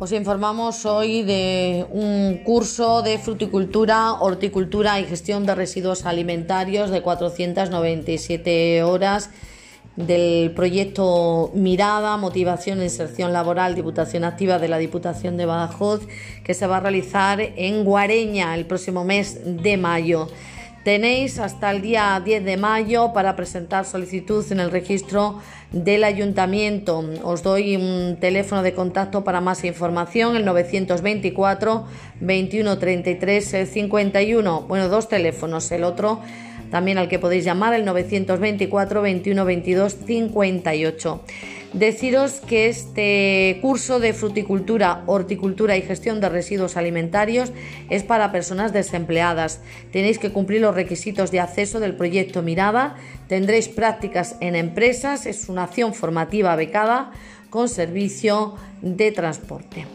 Os informamos hoy de un curso de fruticultura, horticultura y gestión de residuos alimentarios de 497 horas del proyecto Mirada, Motivación e Inserción Laboral, Diputación Activa de la Diputación de Badajoz, que se va a realizar en Guareña el próximo mes de mayo. Tenéis hasta el día 10 de mayo para presentar solicitud en el registro del ayuntamiento. Os doy un teléfono de contacto para más información, el 924 21 33 51. Bueno, dos teléfonos, el otro también al que podéis llamar, el 924 21 22 58. Deciros que este curso de fruticultura, horticultura y gestión de residuos alimentarios es para personas desempleadas. Tenéis que cumplir los requisitos de acceso del proyecto Mirada. Tendréis prácticas en empresas. Es una acción formativa becada con servicio de transporte.